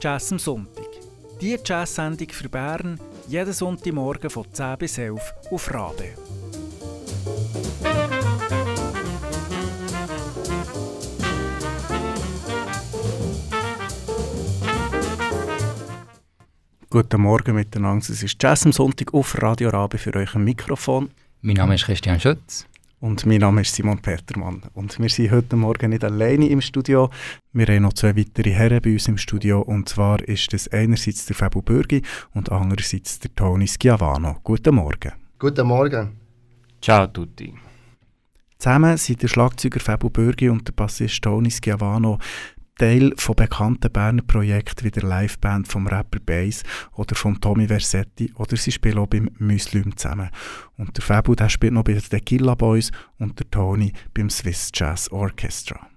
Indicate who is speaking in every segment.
Speaker 1: Jazz am Sonntag. Die Jazz-Sendung für Bern jeden Sonntagmorgen von 10 bis 11 auf Rabe. Guten Morgen miteinander. Es ist Jazz am Sonntag auf Radio Rabe für euch ein Mikrofon.
Speaker 2: Mein Name ist Christian Schütz.
Speaker 1: Und mein Name ist Simon Petermann. Und wir sind heute Morgen nicht alleine im Studio. Wir haben noch zwei weitere Herren bei uns im Studio. Und zwar ist das einerseits der Fabio Bürgi und andererseits der Toni Schiavano. Guten Morgen.
Speaker 3: Guten Morgen.
Speaker 4: Ciao a tutti.
Speaker 1: Zusammen sind der Schlagzeuger Fabio Bürgi und der Bassist Toni Schiavano Teil von bekannten Berner Projekten wie der Liveband vom Rapper Bass oder vom Tommy Versetti oder sie spielen auch beim Muslim zusammen. Und der Fabu der spielt noch bei den Tequila Boys und der Tony beim Swiss Jazz Orchestra.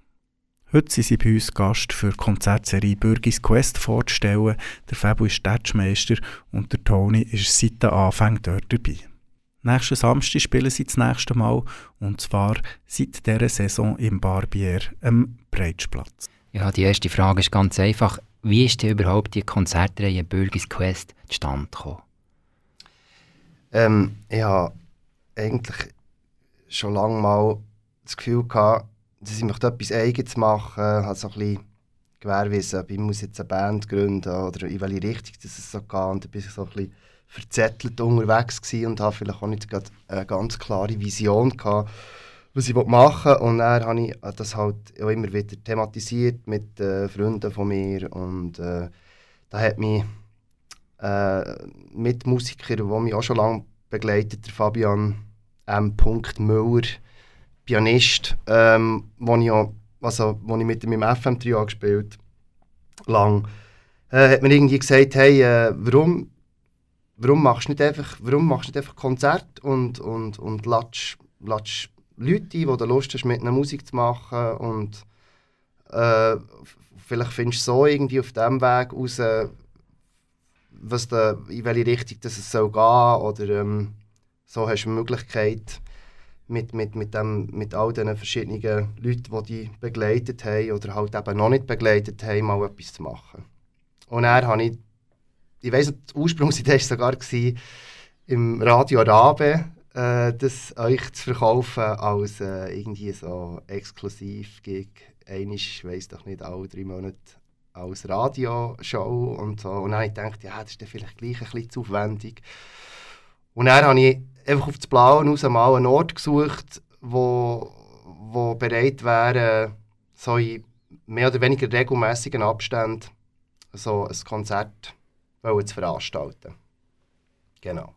Speaker 1: Heute sind sie bei uns Gast für die Konzertserie Bürgis Quest vorzustellen. Der Fabu ist Tatschmeister und der Tony ist seit dem Anfang dort dabei. Nächsten Samstag spielen sie das nächste Mal und zwar seit dieser Saison im Barbier am Breitsplatz.
Speaker 2: Ja, die erste Frage ist ganz einfach. Wie ist denn überhaupt die Konzertreihe Bürgis Quest zustande gekommen?
Speaker 3: Ähm, ich habe eigentlich schon lange mal das Gefühl gehabt, dass ich möchte etwas Eigenes machen. Ich habe so ein bisschen Gewehrwissen, ich muss jetzt eine Band gründen oder in welche Richtung das es so geht. Und da bin ich so ein bisschen verzettelt unterwegs und habe vielleicht auch nicht eine ganz klare Vision gehabt was ich machen will. Und dann habe ich das halt auch immer wieder thematisiert mit äh, Freunden von mir. Und äh, da hat mich äh, Mitmusiker, der mich auch schon lange begleitet, der Fabian M. Müller, Pianist, ähm, wo, ich auch, also, wo ich mit meinem FM-Trio gespielt lang, äh, hat mir irgendwie gesagt, hey, äh, warum, warum machst du nicht einfach, warum machst du nicht einfach Konzert und, und, und latsch, latsch Leute ein, die Lust hast, mit einer Musik zu machen und äh, vielleicht findest du so irgendwie auf diesem Weg raus, was da, in welche Richtung das es soll gehen oder ähm, so hast du eine Möglichkeit mit, mit, mit, dem, mit all diesen verschiedenen Leuten, die dich begleitet haben oder halt eben noch nicht begleitet haben, mal etwas zu machen. Und dann habe ich, ich weiss nicht, die Ursprungsidee war sogar gewesen, im Radio Arabe äh, das euch zu verkaufen als äh, irgendwie so exklusiv gig. Einisch, weiß doch nicht, alle drei Monate als Radioshow und so. Und dann habe ich gedacht, ja, das ist dann vielleicht gleich ein bisschen zu aufwendig. Und dann habe ich einfach auf das Blaue raus mal einen Ort gesucht, wo, wo bereit wäre, so in mehr oder weniger regelmäßigen Abständen so ein Konzert zu veranstalten. Genau.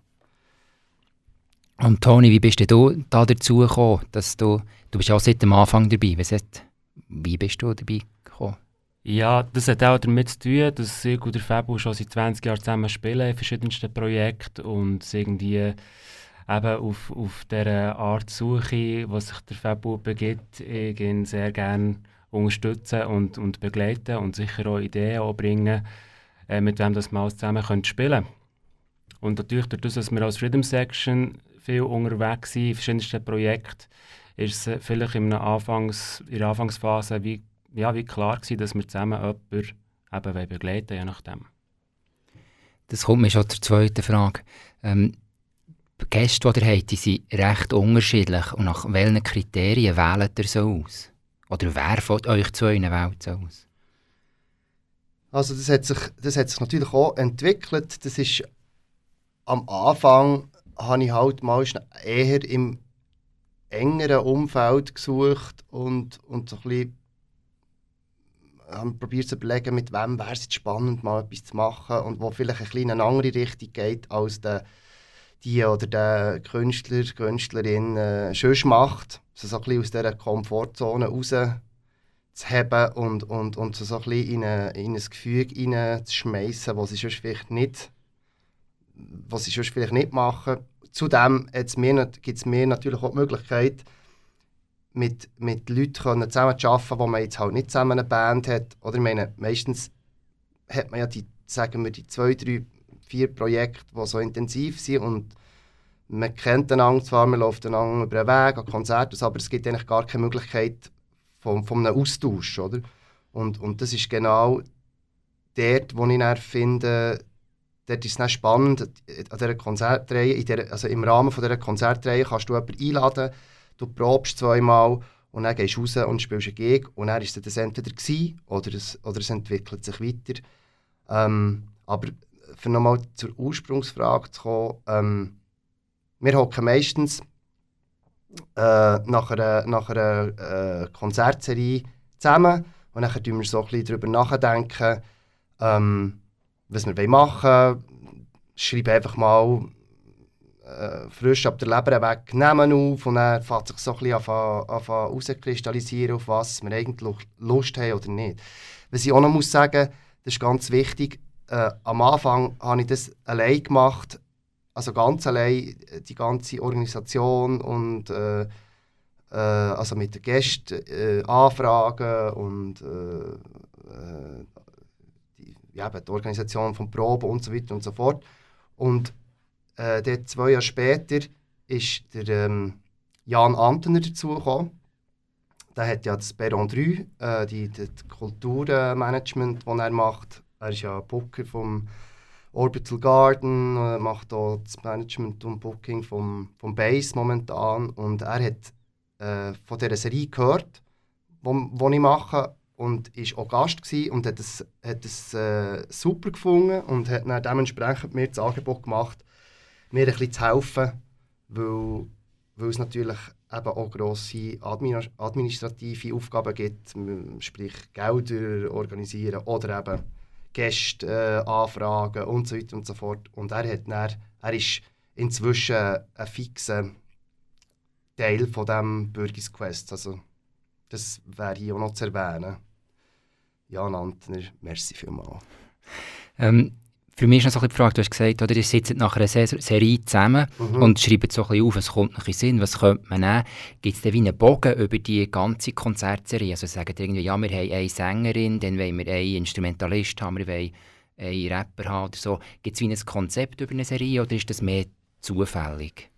Speaker 2: Und Toni, wie bist du da dazu gekommen, dass du, du bist ja seit dem Anfang dabei, wie bist du dabei gekommen?
Speaker 4: Ja, das hat auch damit zu tun, dass ich und der Fabu schon seit 20 Jahren zusammen spielen in verschiedensten Projekten und irgendwie eben auf, auf dieser Art Suche, was sich der Fabu begibt, ich ihn sehr gerne unterstützen und, und begleiten und sicher auch Ideen anbringen, äh, mit wem das mal zusammen spielen können. Und natürlich dadurch, dass wir als Rhythm Section viel unterwegs sind, in verschiedensten Projekten, ist es vielleicht in, Anfangs-, in der Anfangsphase wie, ja, wie klar gewesen, dass wir zusammen jemanden eben begleiten je nachdem.
Speaker 2: Das kommt mir schon zur zweiten Frage. Ähm, die Gäste, die ihr habt, die sind recht unterschiedlich. Und nach welchen Kriterien wählt ihr so aus? Oder wer von euch zwei wählt so aus?
Speaker 3: Also das hat, sich, das hat sich natürlich auch entwickelt. Das ist am Anfang habe ich halt mal eher im engeren Umfeld gesucht und, und so ein bisschen habe probiert zu überlegen, mit wem wäre es spannend, mal etwas zu machen und wo vielleicht ein bisschen in eine andere Richtung geht, als der, die oder der Künstler, Künstlerin äh, schon macht. Also so ein bisschen aus dieser Komfortzone raus zu haben und, und, und so ein bisschen in, eine, in ein Gefüge hineinzuschmeißen, das sie sonst vielleicht nicht was sie sonst vielleicht nicht machen. Zudem gibt es mir natürlich auch die Möglichkeit, mit, mit Leuten zusammen zu arbeiten, wo man jetzt halt nicht zusammen eine Band hat. Oder ich meine, meistens hat man ja die, sagen wir, die zwei, drei, vier Projekte, die so intensiv sind und man kennt einander zwar, man läuft einander über den Weg, an Konzerten, aber es gibt eigentlich gar keine Möglichkeit von, von einem Austausch, oder? Und, und das ist genau dort, wo ich dann finde, dort ist es spannend, an dieser Konzertreihe, in der, also im Rahmen von dieser Konzertreihe kannst du jemanden einladen, du probst zweimal und dann gehst du raus und spielst eine Gig und dann ist das entweder gewesen, oder es, oder es entwickelt sich weiter. Ähm, aber für nochmal zur Ursprungsfrage zu kommen, ähm, wir hocken meistens äh, nach einer, nach einer äh, Konzertserie zusammen und dann tun wir so ein bisschen darüber nachdenken, ähm, was wir machen wollen. Schreibe einfach mal äh, frisch ab der Leber weg Namen auf und dann fängt sich so ein bisschen herauskristallisieren, auf was wir eigentlich Lust haben oder nicht. Was ich auch noch muss sagen, das ist ganz wichtig, äh, am Anfang habe ich das allein gemacht, also ganz allein äh, die ganze Organisation und äh, äh, also mit den Gästen äh, anfragen und äh, die, ja, die Organisation von Proben und so weiter und so fort. Und äh, dort zwei Jahre später ist der ähm, Jan Antener dazugekommen. Der hat ja das Perron 3, äh, die, das Kulturmanagement, das er macht. Er ist ja Booker vom Orbital Garden, äh, macht auch das Management und Booking vom, vom Base momentan. Und er hat äh, von dieser Serie gehört, die ich mache und war auch Gast und hat es, hat es äh, super gefunden und hat dann dementsprechend mir das Angebot gemacht, mir ein bisschen zu helfen, weil, weil es natürlich eben auch grosse administrative Aufgaben gibt, sprich Gelder organisieren oder eben Gäste äh, anfragen und so weiter und so fort. Und er, hat dann, er ist inzwischen ein fixer Teil von dem Bürgis. Also, das wäre hier auch noch zu erwähnen. Jan Antner, merci vielmals.
Speaker 2: Ähm, für mich ist noch so ein die Frage, du hast gesagt, oder, ihr sitzt nach einer Serie zusammen mhm. und schreibt so ein bisschen auf, es kommt noch in Sinn, was könnte man nehmen? Gibt es da wie einen Bogen über die ganze Konzertserie? Also sagen irgendwie, ja, wir haben eine Sängerin, dann wollen wir einen Instrumentalist haben, wir wollen einen Rapper haben oder so. Gibt es wie ein Konzept über eine Serie oder ist das mehr zufällig?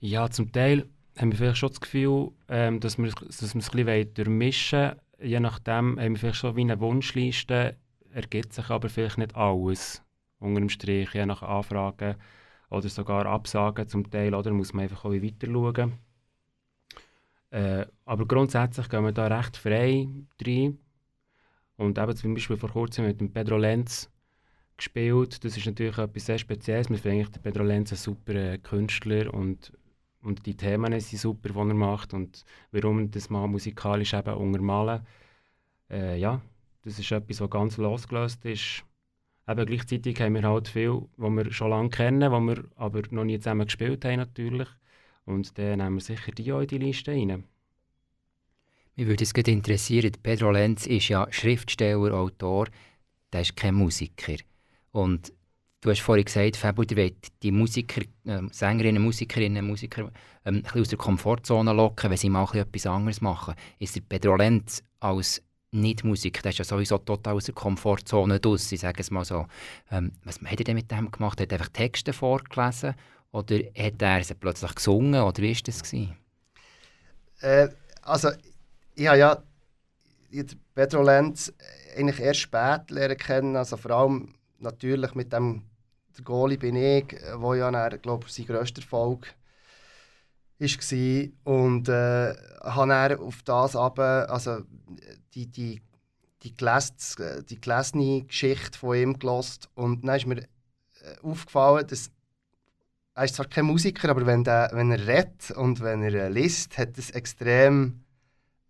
Speaker 4: Ja, zum Teil haben wir vielleicht schon das Gefühl, ähm, dass wir, dass wir es ein bisschen durchmischen wollen. Je nachdem haben wir vielleicht schon wie eine Wunschliste ergibt sich aber vielleicht nicht alles unter dem Strich, je nach Anfragen oder sogar Absagen zum Teil, oder muss man einfach auch weiter schauen. Äh, aber grundsätzlich gehen wir da recht frei rein. Und eben zum Beispiel vor kurzem mit dem Pedro Lenz gespielt. Das ist natürlich etwas sehr Spezielles. Wir finden den Pedro Lenz ein super äh, Künstler und, und die Themen sind super, die er macht und warum das mal musikalisch eben untermalen. Äh, ja, das ist etwas, was ganz losgelöst ist. Eben gleichzeitig haben wir halt viel, was wir schon lange kennen, was wir aber noch nie zusammen gespielt haben natürlich. Und dann nehmen wir sicher die auch in die Liste rein.
Speaker 2: Mich würde es interessieren, Pedro Lenz ist ja Schriftsteller, Autor, der ist kein Musiker. Und du hast vorhin gesagt, Fabio, ihr die Musiker, äh, Sängerinnen, Musikerinnen, Musiker ähm, ein aus der Komfortzone locken, wenn sie mal etwas anderes machen. Ist der Pedro Lenz als nicht Musik, das ist ja sowieso total aus der Komfortzone draus, ich sage es mal so. Ähm, was hat er denn mit dem gemacht? Hat er einfach Texte vorgelesen oder hat er sie plötzlich gesungen oder wie war das?
Speaker 3: Äh, also, habe ja Pedro Lenz eigentlich erst spät lernen kennen, also vor allem natürlich mit dem der Goalie bin ich, wo ja dann, glaube sein grösster Erfolg war. Und äh, habe dann auf das aber, also die, die, die, geläst, die gelesene Geschichte von ihm gelost und dann ist mir äh, aufgefallen, dass er ist zwar kein Musiker, aber wenn, der, wenn er redet und wenn er äh, liest, hat es extrem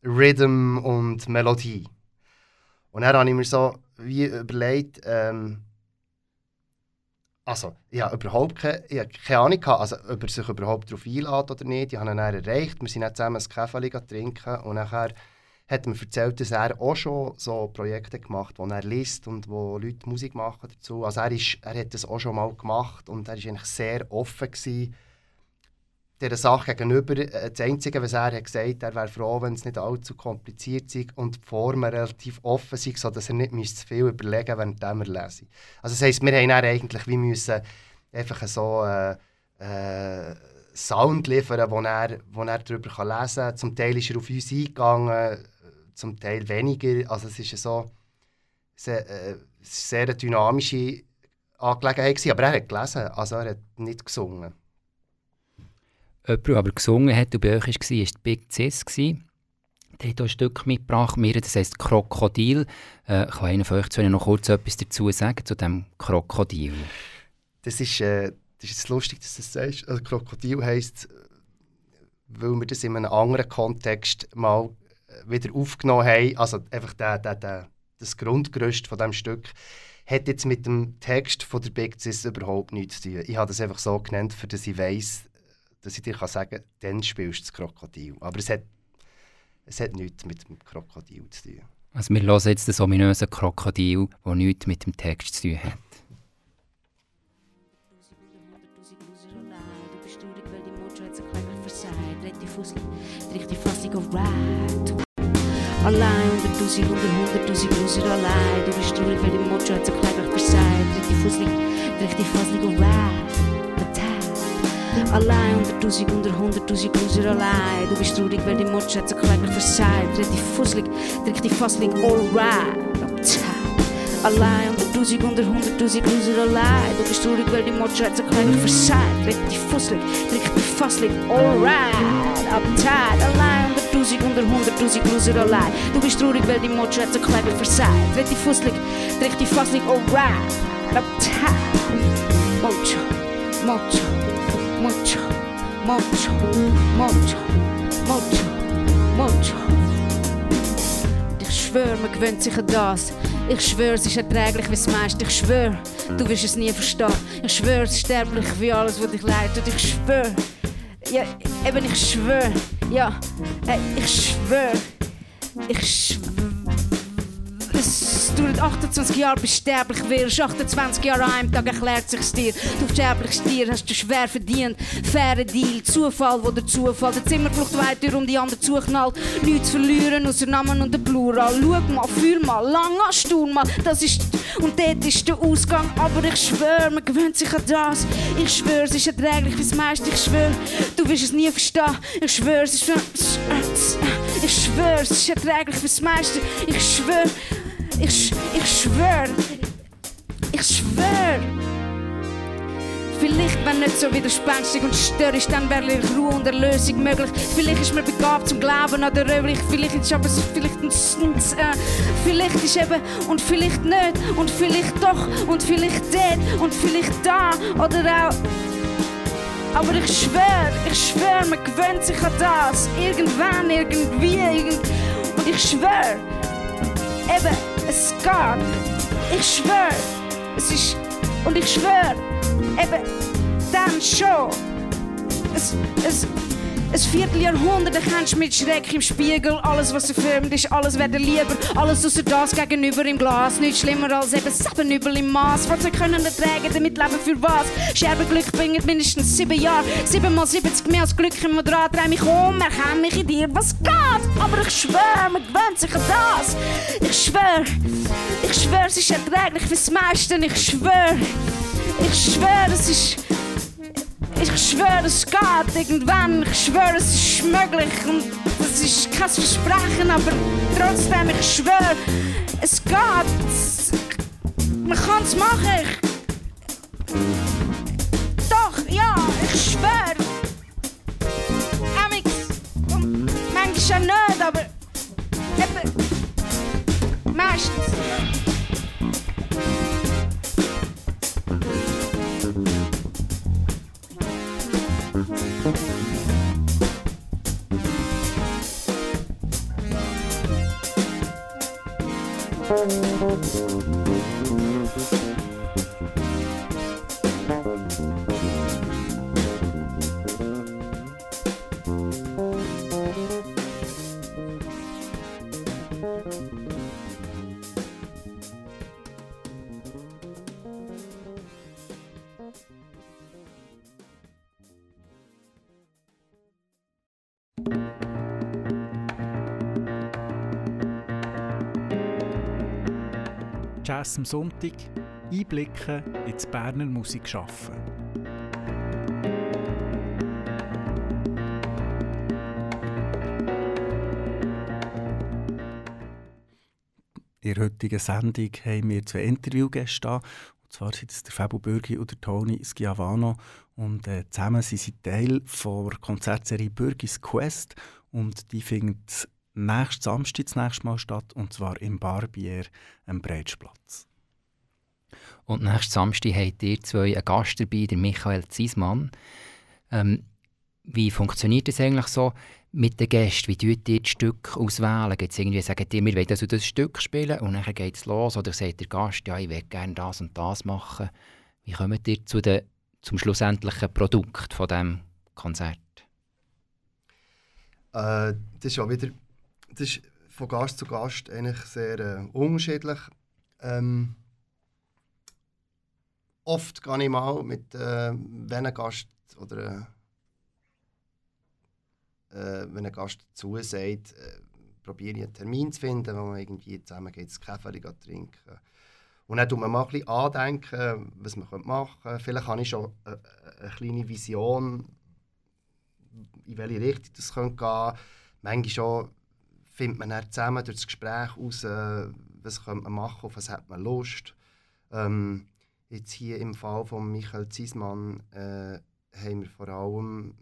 Speaker 3: Rhythm und Melodie. Und dann habe ich mir so wie überlegt, ähm, also, ich habe überhaupt keine, ich habe keine Ahnung, gehabt, also, ob er sich überhaupt darauf einlädt oder nicht. Ich habe ihn dann erreicht, wir sind dann zusammen ein Kaffee trinken und nachher hat mir erzählt, dass er auch schon so Projekte gemacht hat, wo er liest und wo Leute Musik machen dazu. Also er, ist, er hat das auch schon mal gemacht und er war eigentlich sehr offen gewesen, dieser Sache gegenüber. Äh, das Einzige, was er hat gesagt er wäre froh, wenn es nicht allzu kompliziert sei und die Formen relativ offen sind, sodass er nicht zu viel überlegen müsste, während er lese. Also das heisst, wir haben dann eigentlich wie müssen einfach so äh, äh, Sound liefern, wo er, er darüber lesen kann. Zum Teil ist er auf uns eingegangen, zum Teil weniger. Also es ist so, sehr, äh, sehr eine dynamische Angelegenheit gewesen, aber er hat gelesen, also er hat nicht gesungen.
Speaker 5: Jemand, aber gesungen hat und bei euch war, war Big Cis. Der hat ein Stück mitgebracht, mir, das heisst Krokodil. Äh, kann einer von euch noch kurz etwas dazu sagen, zu dem Krokodil?
Speaker 3: Das ist, äh, das ist lustig, dass du das sagst. Also Krokodil heisst, weil wir das in einem anderen Kontext mal äh, wieder aufgenommen haben, also einfach der, der, der, das Grundgerüst von diesem Stück, hat jetzt mit dem Text von der Big Cis überhaupt nichts zu tun. Ich habe das einfach so genannt, für dass ich weiss, dass ich dir sagen kann, dann spielst du das Krokodil. Aber es hat, es hat nichts mit dem Krokodil zu tun.
Speaker 5: Also wir hören jetzt das ominöse Krokodil, das nichts mit dem Text zu tun hat. Allein hunderttausend, unter hunderttausend Loser allein. Du bist traurig, weil die Mojo hat so kläglich versagt. Richtig fusselig, richtig fusselig und Allein hunderttausend, unter hunderttausend Loser allein. Du bist traurig, die Mojo hat so kläglich versagt. Richtig fusselig, richtig fusselig, alright. Allein hunderttausend, unter hunderttausend Loser allein. Du bist traurig, weil die so kläglich versagt. Richtig fusselig, richtig fusselig, alright. Uptight, allein Tausend unter hunderttausend Loser allein. Du bist traurig, weil die hat so Kleber versagt. Richtig fusselig, richtig fasslich, alright. Uptown. Mojo, Mojo, Mojo, Mojo, Mojo, Mojo, Mojo. Ich schwör, man gewöhnt sich an das. Ich schwör, es ist erträglich wie das meiste. Ich schwör, du wirst es nie verstehen. Ich schwör, es ist sterblich wie alles, was dich leidet. Ich schwör, ja, eben, ich schwör. Ja, hey, ich schwör. Ich Es dauert 28 Jahre, bis sterblich wirst. 28 Jahre an einem Tag erklärt sich's dir. Du sterbliches Tier hast du schwer verdient. Faire Deal, Zufall, wo der Zufall. Der Zimmerflucht weiter um die andere zuknallt. Nichts verlieren, außer Namen und der Plural. Schau mal, fühl mal, lang hast du mal. Das ist, und dort ist der Ausgang. Aber ich schwör, man gewöhnt sich an das. Ich schwör, es ist erträglich wie das meiste. Ich schwör, du wirst es nie verstehen. Ich schwör, es ist. Ich schwör, es ist erträglich wie das meiste. Ich schwör. Ich, ich schwör, ich schwör. Vielleicht, wenn nicht so widerspenstig und störrisch, dann wäre Ruhe und Erlösung möglich. Vielleicht ist man begabt zum Glauben an der Röhlich, vielleicht ist aber vielleicht ein äh, vielleicht ist eben und vielleicht nicht und vielleicht doch und vielleicht dort und vielleicht da oder auch. Aber ich schwör, ich schwör, man gewöhnt sich an das. Irgendwann, irgendwie, irgend und ich schwör, eben, es geht. Ich schwör, es ist. Und ich schwör, eben, dann schon. Es, es, ein Vierteljahrhundert erkennst du mit Schreck im Spiegel. Alles, was erfirmt ist, alles wäre lieber. Alles außer das gegenüber im Glas. Nicht schlimmer als eben sieben Übel im Maß. Sie können ertragen, damit leben für was? Scherbenglück bringt mindestens sieben Jahre. Sieben mal 70 mehr als Glück im Moderat. Dreh mich um, erkenne mich in dir, was geht? Aber ich schwör, man gewöhnt sich an das. Ich schwör, ich schwör, es ist erträglich fürs meiste. Ich schwör, ich schwör, es ist. Ich schwöre, es geht irgendwann. Ich schwöre, es ist möglich. Und das ist kein Versprechen, aber trotzdem, ich schwöre, es geht. Man kann es machen. Doch, ja, ich schwöre. Amix. Und manchmal nicht, aber. Eben. Meistens.
Speaker 6: Musik Jazz am Sonntag einblicken ins Berner Musikschaffen.
Speaker 1: In der heutigen Sendung haben wir zwei Interviewgäste an. Und zwar sind es der Fabio Bürgi und der Toni Schiavano. Und äh, zusammen sind sie Teil der Konzertserie Bürgis Quest. Und die findet nächsten Samstag das nächste Mal statt. Und zwar im Barbier am Breitsplatz.
Speaker 2: Und nächsten Samstag habt ihr zwei einen Gast dabei, der Michael Ziesmann. Ähm, wie funktioniert das eigentlich so? mit den Gästen? Wie tut ihr das Stück auswählen? Gibt es irgendwie, sagt ihr, wir wollen also das Stück spielen und dann geht es los? Oder sagt der Gast, ja, ich will gerne das und das machen? Wie kommt ihr zu der, zum schlussendlichen Produkt von diesem Konzert?
Speaker 3: Äh, das ist ja wieder das ist von Gast zu Gast eigentlich sehr äh, unterschiedlich. Ähm, oft gehe ich mal mit äh, wenn ein Gast oder äh, äh, wenn ein Gast dazu sagt, äh, probiere ich einen Termin zu finden, wo man irgendwie zusammen geht, einen Kaffee trinken Und dann tut man mal ein bisschen andenken, was man machen könnte. Vielleicht habe ich schon eine, eine kleine Vision, in welche Richtung das gehen könnte. Manchmal schon findet man dann zusammen durch das Gespräch heraus, was könnte man machen, auf was hat man Lust. Ähm, jetzt hier im Fall von Michael Ziesmann äh, haben wir vor allem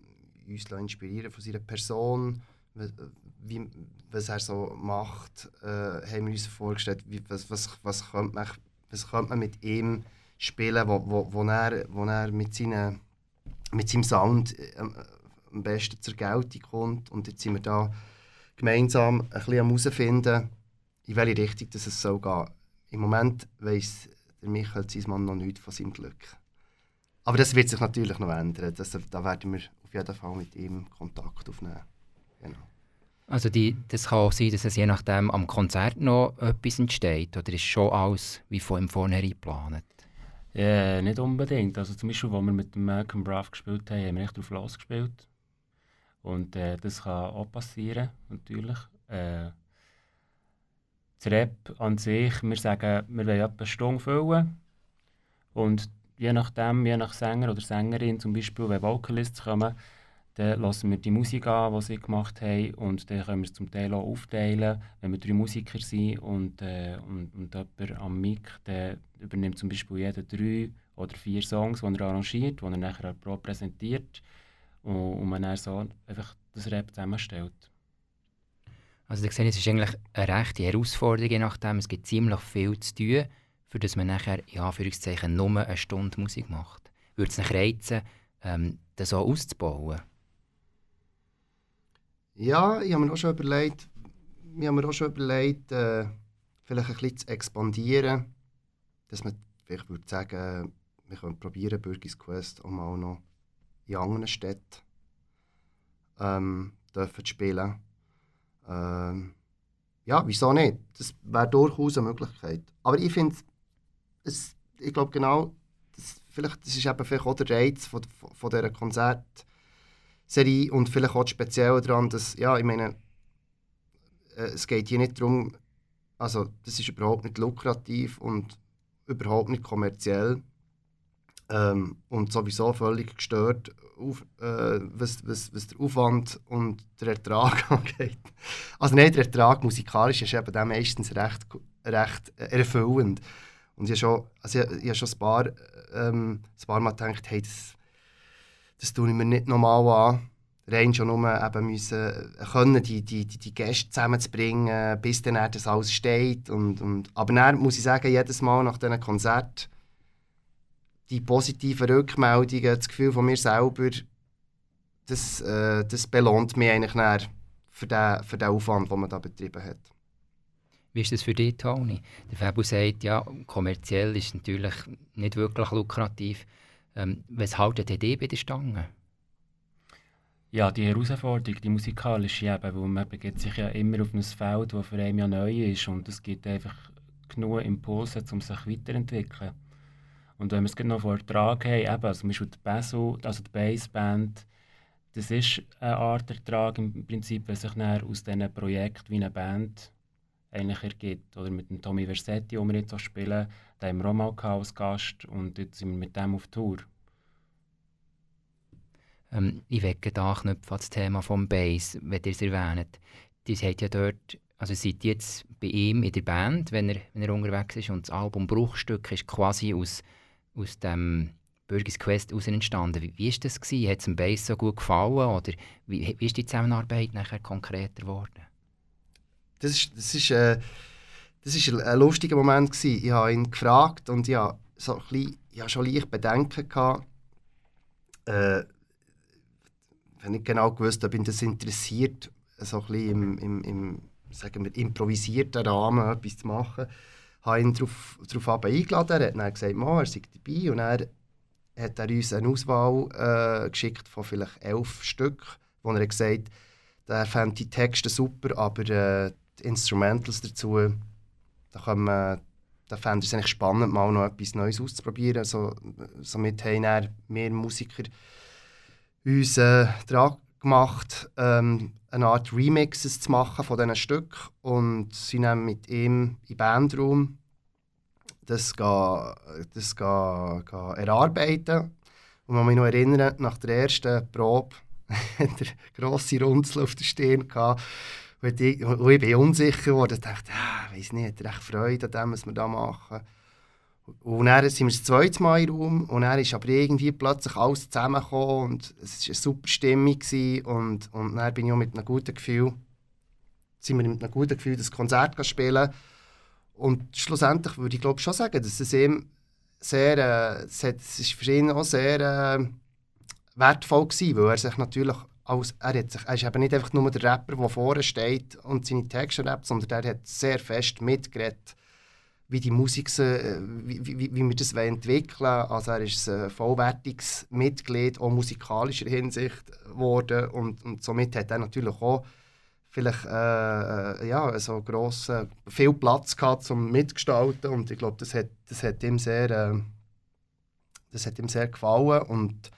Speaker 3: uns inspirieren von seiner Person, wie, was er so macht, äh, haben wir uns vorgestellt, wie, was, was, was, könnte man, was könnte man mit ihm spielen, wo, wo, wo, er, wo er mit, seinen, mit seinem Sound äh, am besten zur Geltung kommt. Und jetzt sind wir da gemeinsam ein bisschen am herausfinden, in welche Richtung das es soll gehen. Im Moment weiss der Michael Ziesmann noch nichts von seinem Glück. Aber das wird sich natürlich noch ändern. Das, da werden wir auf jeden Fall mit ihm Kontakt aufnehmen. Genau.
Speaker 2: Also die, das kann auch sein, dass es je nachdem am Konzert noch etwas entsteht oder ist schon alles wie von ihm vornherein geplant?
Speaker 4: Ja, nicht unbedingt. Also zum Beispiel, als wir mit dem Malcolm Braff gespielt haben, haben wir echt drauf losgespielt. Und äh, das kann auch passieren, natürlich. Äh, das Rap an sich, wir sagen, wir wollen etwa eine Stunde füllen. Und je nachdem, je nach Sänger oder Sängerin, zum Beispiel, wenn Vocalists kommen, dann lassen wir die Musik an, die sie gemacht haben und dann können wir es zum Teil auch aufteilen. Wenn wir drei Musiker sind und, äh, und, und jemand am Mic, dann übernimmt zum Beispiel jeder drei oder vier Songs, die er arrangiert, die er nachher pro präsentiert und, und man dann so einfach das Rap zusammenstellt.
Speaker 2: Also ihr seht, es ist eigentlich eine rechte Herausforderung, je nachdem. Es gibt ziemlich viel zu tun für das man nachher, in Anführungszeichen, nur eine Stunde Musik macht? Würde es nicht reizen, ähm, das so auszubauen?
Speaker 3: Ja, ich habe mir auch schon überlegt, ich habe mir auch schon überlegt, äh, vielleicht ein bisschen zu expandieren, dass man vielleicht würde sagen, wir können probieren, Bürgis Quest auch mal noch in anderen Städten ähm, dürfen spielen. Ähm, ja, wieso nicht? Das wäre durchaus eine Möglichkeit. Aber ich finde ich glaube genau, das, vielleicht, das ist eben vielleicht auch der Reiz von, von dieser Konzertserie und vielleicht auch speziell daran, dass, ja, ich meine, äh, es geht hier nicht darum, also das ist überhaupt nicht lukrativ und überhaupt nicht kommerziell ähm, und sowieso völlig gestört, auf, äh, was, was, was der Aufwand und der Ertrag angeht. Also nein, der Ertrag musikalisch ist eben dann meistens recht, recht erfüllend. Und ich habe schon, also ich, ich habe schon ein, paar, ähm, ein paar Mal gedacht, hey, das, das tue ich mir nicht normal an. Rein schon nur eben müssen, äh, können, die, die, die, die Gäste zusammenzubringen, bis dann das alles steht. Und, und, aber dann muss ich sagen, jedes Mal nach diesem Konzert, die positiven Rückmeldungen, das Gefühl von mir selber, das, äh, das belohnt mich eigentlich für den, für den Aufwand, den man da betrieben hat.
Speaker 2: Wie ist das für dich, Toni? Der Fabu sagt, ja, kommerziell ist natürlich nicht wirklich lukrativ. Ähm, was haltet ihr bei der Stange?
Speaker 4: Ja, die Herausforderung, die musikalische eben, weil man begeht sich ja immer auf ein Feld, das für einen ja neu ist und es gibt einfach genug Impulse, um sich weiterzuentwickeln. Und wenn wir es noch vor Ertrag haben, eben, also zum Beispiel die Basso, also die Bassband, das ist eine Art Ertrag im Prinzip, wenn sich aus diesen Projekten wie eine Band eigentlich ergibt. Oder mit dem Tommy Versetti, den wir jetzt auch spielen, den haben wir auch mal als Gast und jetzt sind wir mit dem auf Tour.
Speaker 2: Ähm, ich wecke da anknüpfen an das Thema vom Bass, wenn ihr es erwähnt. Die hat ja dort also seid jetzt bei ihm in der Band, wenn er, wenn er unterwegs ist und das Album Bruchstück ist quasi aus, aus dem Bürgis Quest heraus entstanden. Wie, ist das gewesen? Hat es dem Bass so gut gefallen oder wie, wie ist die Zusammenarbeit nachher konkreter geworden?
Speaker 3: Das ist, das ist, äh, das ist ein, lustiger Moment gewesen. Ich habe ihn gefragt und ich hatte so ein bisschen, ich hatte schon leicht Bedenken gehabt. Äh, ich nicht genau gewusst, ob ihn das interessiert, so ein bisschen im, im, im sagen wir, improvisierten Rahmen etwas zu machen. Habe ihn darauf, eingeladen. Er hat dann gesagt, er sei dabei. Und er hat er uns eine Auswahl äh, geschickt von vielleicht elf Stück, wo er gesagt hat, er fände die Texte super, aber äh, die Instrumentals dazu, da, wir, da fände er es eigentlich spannend, mal noch etwas Neues auszuprobieren. So, somit haben er mehr Musiker uns äh, gemacht, ähm, eine Art Remixes zu machen von diesen Stücken und sind dann mit ihm im Bandraum das, gehen, das gehen, gehen erarbeiten. Und man mich noch erinnern, nach der ersten Probe hatte er grosse Runzel auf der Stirn. Gehabt. Und ich, und ich bin unsicher geworden. Ich dachte, ah, ich weiß nicht, hat er echt Freude an dem, was wir da machen. Und dann sind wir das zweite Mal im Raum und dann ist aber irgendwie plötzlich alles zusammengekommen und es war eine super Stimmung und, und dann bin ich auch mit einem guten Gefühl, sind wir mit einem guten Gefühl das Konzert spielen. Und schlussendlich würde ich glaube schon sagen, dass es ihm sehr, äh, es, ist für ihn auch sehr äh, wertvoll gewesen, weil er sich natürlich als, er, hat sich, er ist eben nicht einfach nur der Rapper, der vorne steht und seine Texte rappt, sondern er hat sehr fest mitgeredet, wie die Musik, äh, wie, wie, wie wir das entwickeln. Also er ist ein vollwertiges Mitglied, auch musikalischer Hinsicht geworden. Und, und somit hat er natürlich auch vielleicht äh, äh, ja, so grossen, viel Platz gehabt zum Mitgestalten. Und ich glaube, das hat, das hat ihm sehr äh, das hat ihm sehr gefallen. Und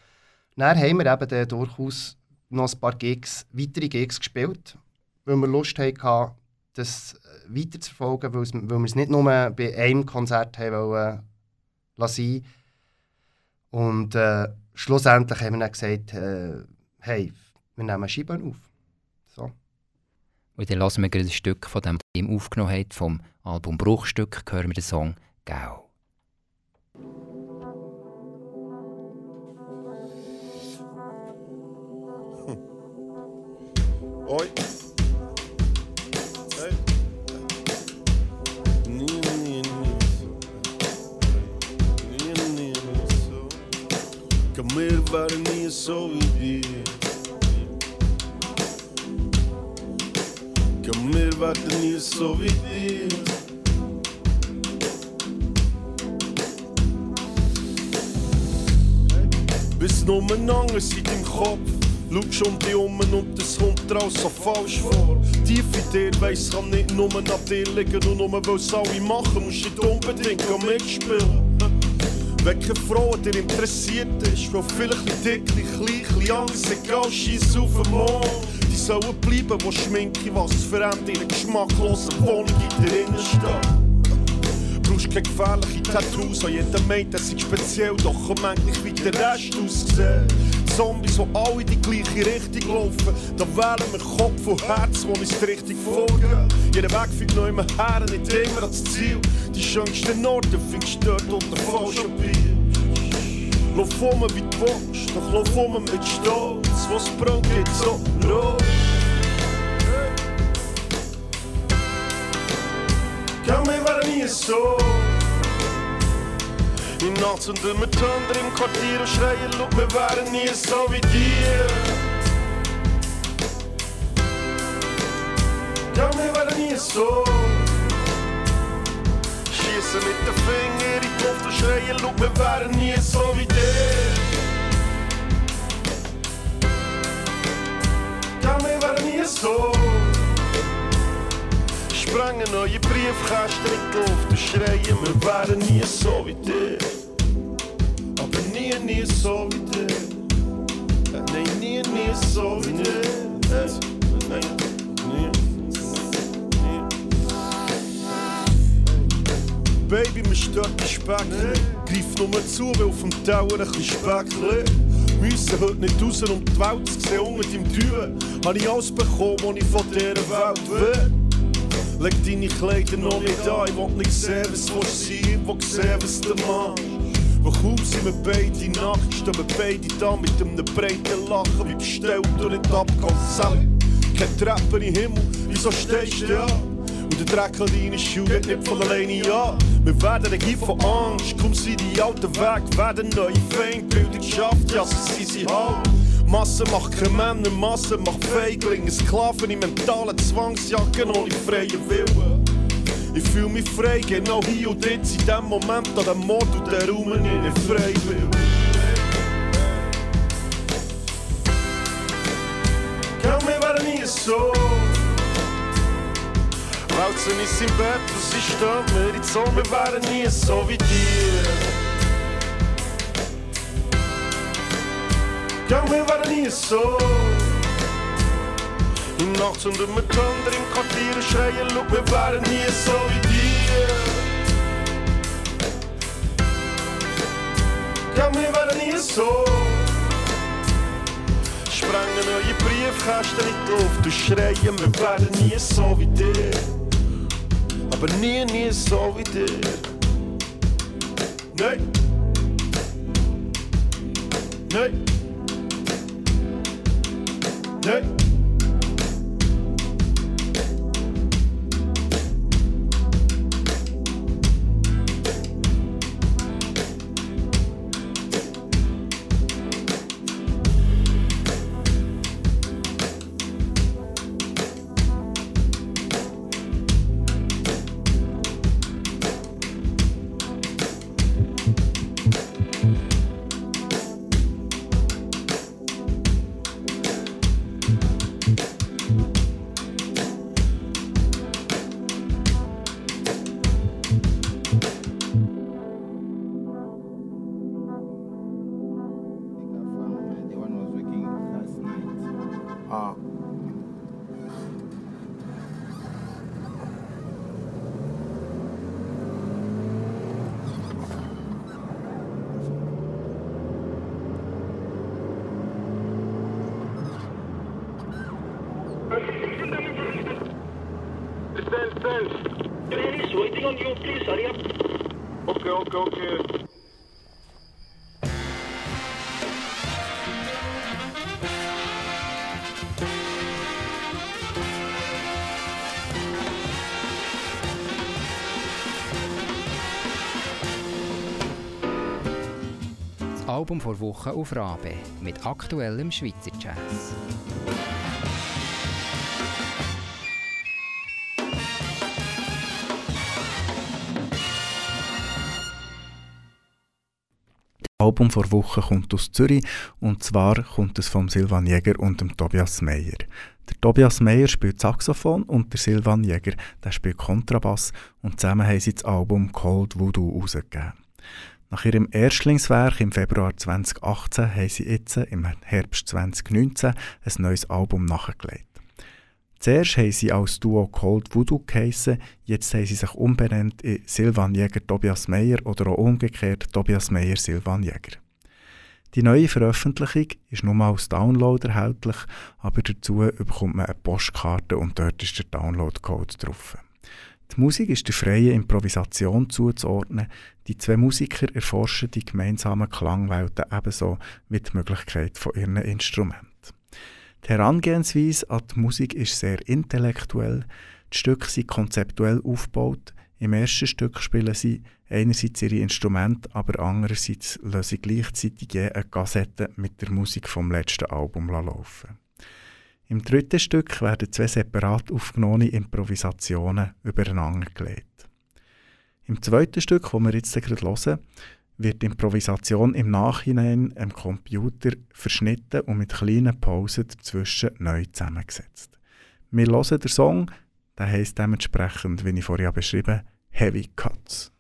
Speaker 3: dann haben wir eben durchaus noch ein paar Gigs, weitere Gigs gespielt, weil wir Lust hatten, das äh, weiterzuverfolgen, weil, weil wir es nicht nur bei einem Konzert haben wollen, lassen. Und äh, schlussendlich haben wir dann gesagt, äh, hey, wir nehmen Scheiben auf.
Speaker 2: Und dann lassen wir ein Stück von dem, ihm aufgenommen hat, vom Album Bruchstück, hören wir den Song «Gau».
Speaker 7: Oi. Kamil waren nie so wie wir. wir werden nie so wie dir. Bis nur umeinander sind im Kopf. Schau um dich um und es kommt raus so falsch vor. Tief in dir weiss, kann nicht nur nach dir liegen und nur weil alle machen, musst du nicht unbedingt mitspielen. Wenn keine Frau dir interessiert ist, weil vielleicht ein dicklich, klein, klein, alles egal, scheiss auf den Mond sollen bleiben, wo Schminke was verändert in einer geschmacklosen Wohnung in der Innenstadt. Brauchst keine gefährliche Tattoos, weil jeder meint, das ist speziell, doch komm eigentlich wie der Rest aussehen. Zombies, die alle in die gleiche Richtung laufen, da wählen wir Kopf und Herz, wo uns die Richtung folgen. Jeder Weg führt noch immer her, nicht immer ans Ziel. Die schönsten Orte findest du dort unter falschen Bier. Lauf um wie du willst, doch lauf um mit Stolz, was Brot geht so los. Wir waren nie so. In Nacht sind wir mit anderen im Quartier und schreien, look, wir waren nie so wie dir. Ja, wir waren nie so. Schießen mit den Fingern in die Luft und schreien, look, wir waren nie so wie dir. Wir sprangen neue Briefkasten in die Luft und schreien, wir waren nie so wie dir. Aber nie, nie so wie dir. Nein, nie, nie so wie dir. Nein, nie. Baby, mir stört der Speck Greif nur zu, weil auf dem Tower ein bisschen liegt. Müssen heute nicht raus, um die Welt zu sehen. Unter deinem Tür habe ich alles bekommen, was ich von dieser Welt will. Leg deine Kleider noch nicht an, ich will nicht vor sein, ich will was du machst. Wo kaum sind wir beide nackt, stehen wir beide da mit einem breiten Lachen, wie bestellt und nicht abgeholt. Kein Treppen im Himmel, wieso stehst du an? Und der Dreck an deinen Schuhen geht nicht von alleine an. Wir werden regiert von Angst, komm sie die alten Weg, werden neue Feindbilder geschafft, ja, sie sind sie halt. Masse macht keine Männer, Masse macht Feiglinge, Sklaven in mentalen Zwangsjacken ohne freien Willen. Ich fühle mich frei, genau hier und jetzt, in dem Moment, an dem Mord und der Raum nicht frei will. Gell, wir wären nie so. Wälzen ist im Bett und sie steht mir in die Sonne, wir wären nie so wie dir. Ja, wir waren nie so. Nachts unter dem Thunder im Quartier schreien, look, wir waren nie so wie dir. Ja, wir waren nie so. Sprengen neue Briefkästen in die Luft und schreien, wir werden nie so wie dir. Aber nie, nie so wie dir. Nein. Nein. Nein. Okay, okay, okay.
Speaker 2: Das Album vor Wochen auf Rabe mit aktuellem Schweizer Jazz.
Speaker 1: Album vor Wochen kommt aus Zürich und zwar kommt es vom Silvan Jäger und dem Tobias Meyer. Der Tobias Meyer spielt Saxophon und der Silvan Jäger der spielt Kontrabass und zusammen haben sie das Album Cold Voodoo herausgegeben. Nach ihrem Erstlingswerk im Februar 2018 haben sie jetzt im Herbst 2019 ein neues Album nachgelegt. Zuerst haben sie als Duo Cold Voodoo geheissen, jetzt haben sie sich umbenannt in Silvan Jäger Tobias Meyer oder auch umgekehrt Tobias Meyer Silvan Jäger. Die neue Veröffentlichung ist nur als Download erhältlich, aber dazu bekommt man eine Postkarte und dort ist der Downloadcode drauf. Die Musik ist der freien Improvisation zuzuordnen. Die zwei Musiker erforschen die gemeinsamen Klangwelten ebenso wie die Möglichkeit von ihren Instrumenten. Die Herangehensweise an die Musik ist sehr intellektuell. Die Stücke sind konzeptuell aufgebaut. Im ersten Stück spielen sie einerseits ihre Instrumente, aber andererseits lassen sie gleichzeitig je eine Kassette mit der Musik vom letzten Album laufen. Im dritten Stück werden zwei separat aufgenommene Improvisationen übereinander gelegt. Im zweiten Stück, das wir jetzt gerade hören, wird Improvisation im Nachhinein am Computer verschnitten und mit kleinen Pausen dazwischen neu zusammengesetzt. Wir hören den Song, der heisst dementsprechend, wie ich vorher beschrieben Heavy Cuts.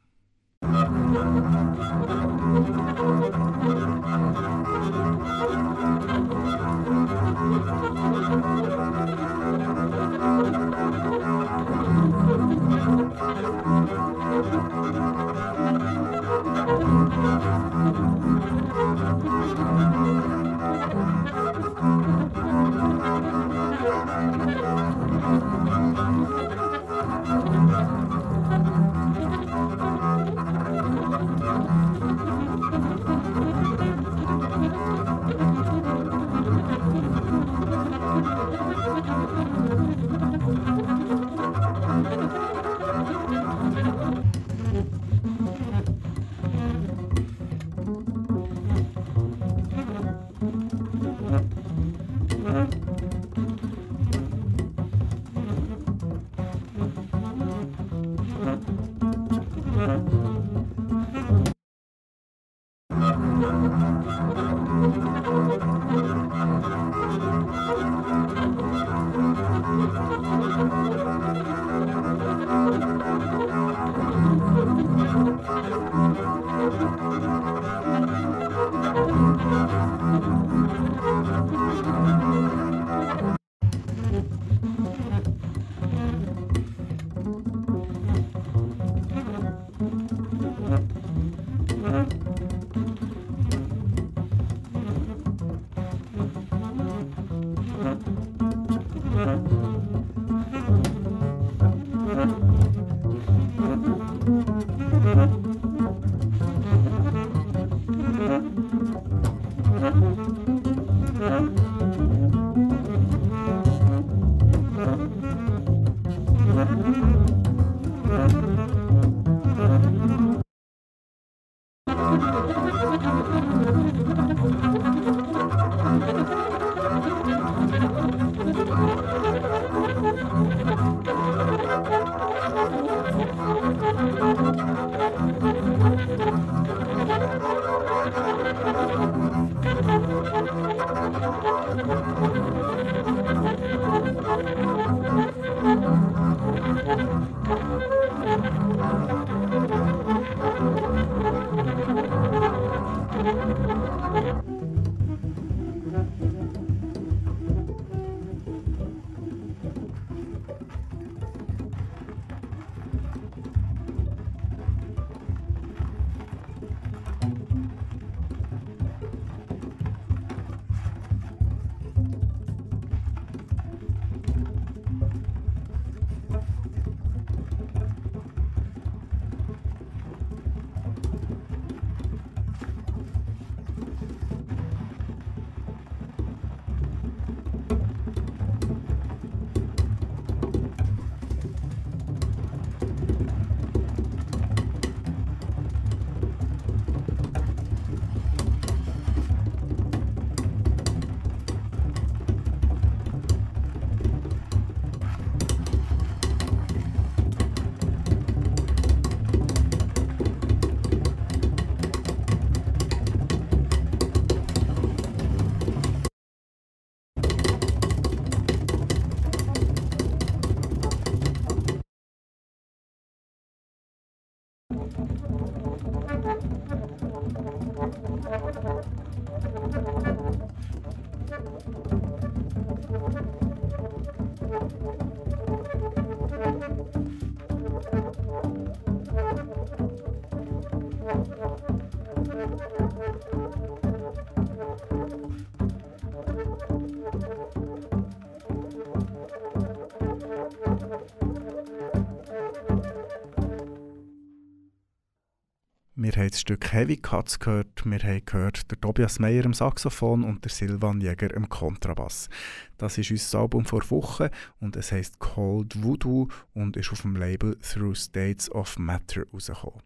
Speaker 1: Haben das Stück Heavy Cuts gehört, wir haben gehört der Tobias Meyer am Saxophon und der Silvan Jäger am Kontrabass. Das ist unser Album vor Wochen und es heißt Cold Voodoo und ist auf dem Label Through States of Matter rausgekommen.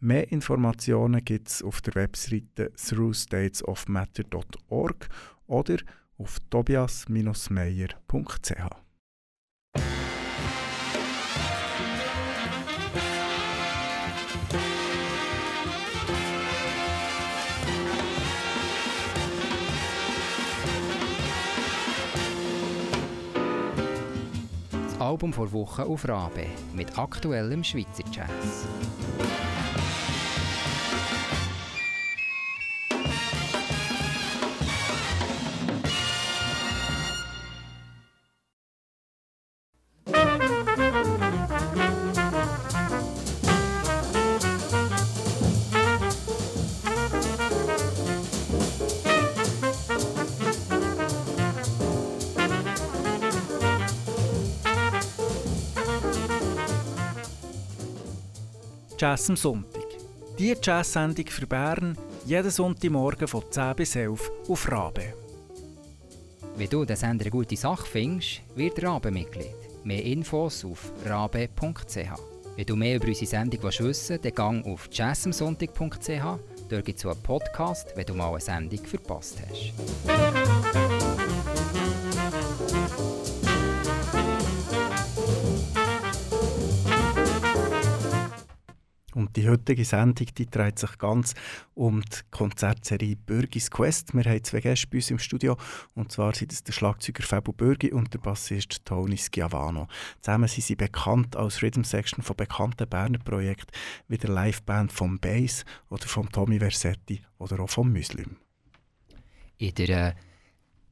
Speaker 1: Mehr Informationen gibt es auf der Webseite throughstatesofmatter.org oder auf tobias-meyer.ch.
Speaker 2: Album vor Woche auf Rabe mit aktuellem Schweizer Jazz.
Speaker 1: Jazz am Sonntag. Die Jazz-Sendung für Bern jeden Sonntagmorgen von 10 bis 11 auf Rabe.
Speaker 2: Wenn du den Sender eine gute Sache findest, wird Rabe Mitglied. Mehr Infos auf rabe.ch. Wenn du mehr über unsere Sendung wissen willst, dann gang auf jazzamsonntag.ch. Dort gibt es einen Podcast, wenn du mal eine Sendung verpasst hast.
Speaker 1: Die heutige Sendung die dreht sich ganz um die Konzertserie Bürgis Quest. Wir haben zwei Gäste bei uns im Studio. Und zwar sind es der Schlagzeuger Fabio Bürgi und der Bassist Tony Schiavano. Zusammen sind sie bekannt als Rhythm Section von bekannten Berner Projekten wie der Liveband vom Bass oder vom Tommy Versetti oder auch vom Muslim.
Speaker 2: In der äh,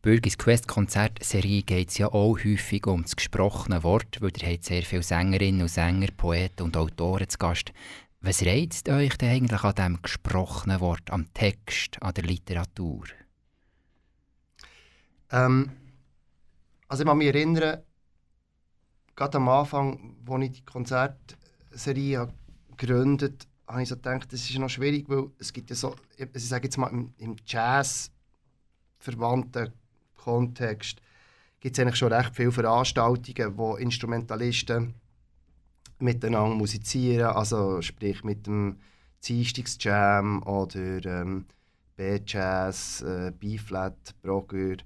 Speaker 2: Bürgis Quest Konzertserie geht es ja auch häufig um das gesprochene Wort, weil ihr habt sehr viele Sängerinnen und Sänger, Poeten und Autoren zu Gast. Was reizt euch denn eigentlich an dem gesprochenen Wort, am Text, an der Literatur?
Speaker 3: Ähm, also ich kann mich erinnern, gerade am Anfang, als ich die Konzertserie gegründet habe, habe ich so gedacht, das ist noch schwierig, weil es gibt ja so, ich sage jetzt mal im, im Jazz verwandten Kontext, gibt es eigentlich schon recht viele Veranstaltungen, wo Instrumentalisten miteinander musizieren, also sprich mit dem Dienstagsjam oder ähm, B-Jazz, äh, B-Flat, Brogger. Äh,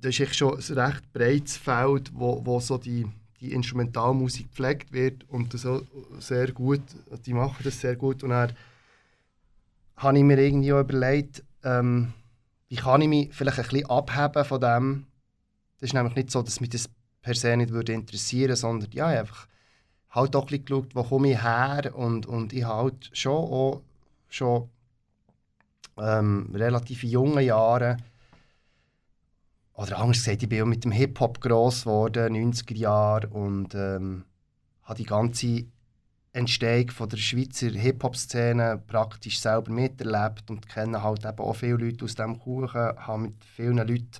Speaker 3: das ist schon ein recht breites Feld, wo, wo so die, die Instrumentalmusik gepflegt wird und das sehr gut, die machen das sehr gut und dann habe ich mir irgendwie auch überlegt, ähm, wie kann ich mich vielleicht ein bisschen abheben von dem. Das ist nämlich nicht so, dass mich das per se nicht würde interessieren, sondern ja, einfach halt auch ein geschaut, wo komme ich her und, und ich habe halt schon auch schon ähm, relativ jungen Jahren oder anders gesagt, ich bin auch mit dem Hip-Hop gross geworden, 90er Jahre und ähm, habe die ganze Entstehung von der Schweizer Hip-Hop-Szene praktisch selber miterlebt und kenne halt eben auch viele Leute aus diesem Kuchen, habe mit vielen Leuten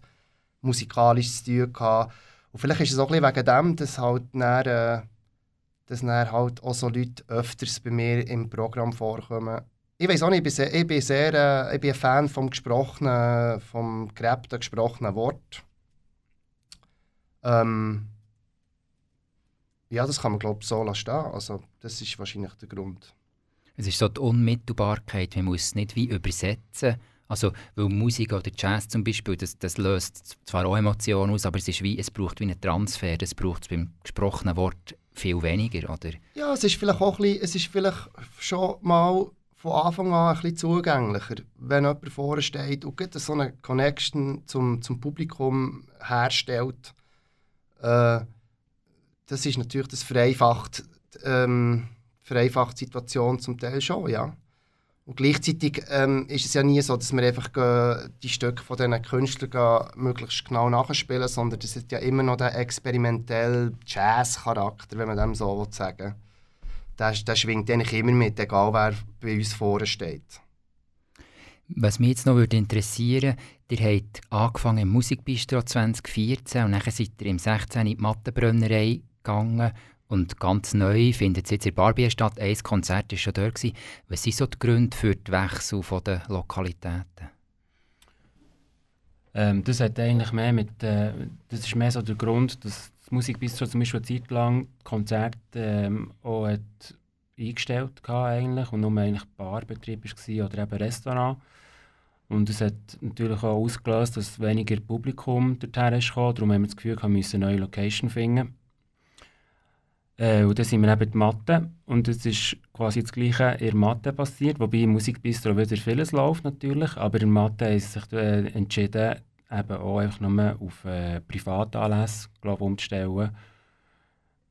Speaker 3: musikalisch zu tun gehabt. Und vielleicht ist es auch ein bisschen wegen dem, dass halt dann, äh, dass dann halt auch so Leute öfters bei mir im Programm vorkommen. Ich weiß auch nicht, ich bin sehr, ich bin, sehr, äh, ich bin ein Fan vom gesprochenen, vom gereppten gesprochenen Wort. Ähm, ja, das kann man glaube so stehen. Also das ist wahrscheinlich der Grund.
Speaker 2: Es ist so die Unmittelbarkeit, man muss es nicht wie übersetzen. Also, weil Musik oder Jazz zum Beispiel, das, das löst zwar auch Emotionen aus, aber es, ist wie, es braucht wie einen Transfer, das braucht es beim gesprochenen Wort viel weniger, oder?
Speaker 3: Ja, es ist vielleicht auch bisschen, es ist vielleicht schon mal von Anfang an ein bisschen zugänglicher, wenn jemand vorne steht und so eine Connection zum, zum Publikum herstellt. Äh, das ist natürlich, das vereinfacht, ähm, vereinfacht Situation zum Teil schon, ja. Und gleichzeitig ähm, ist es ja nie so, dass wir einfach die Stücke von diesen Künstlern möglichst genau nachspielen, sondern das ist ja immer noch der experimentelle Jazz-Charakter, wenn man dem so sagen will. Der, schwingt eigentlich immer mit, egal wer bei uns vorne steht.
Speaker 2: Was mich jetzt noch würde interessieren ihr habt angefangen im Musikbistro 2014 und dann seid ihr im 16 in die Mattenbrennerei gegangen und ganz neu findet jetzt in Barbie statt. Ein Konzert war schon dort. Was sind so die Gründe für den Wechsel der Lokalitäten?
Speaker 4: Ähm, das hat eigentlich mehr mit, äh, das ist mehr so der Grund, dass das Musikbistro zum Beispiel eine Zeit lang Konzerte ähm, auch eingestellt hat eigentlich und nur eigentlich Barbetrieb war oder eben Restaurant. Und das hat natürlich auch ausgelöst, dass weniger Publikum dorthin kam. Darum haben wir das Gefühl, wir müssen eine neue Location finden. Äh, und dann sind wir eben in Mathe. Und es ist quasi das Gleiche in Mathe passiert. Wobei im Musikbistro wieder vieles läuft natürlich. Aber in Mathe sie sich äh, entschieden, eben auch einfach nur auf äh, Privatanlässe umzustellen.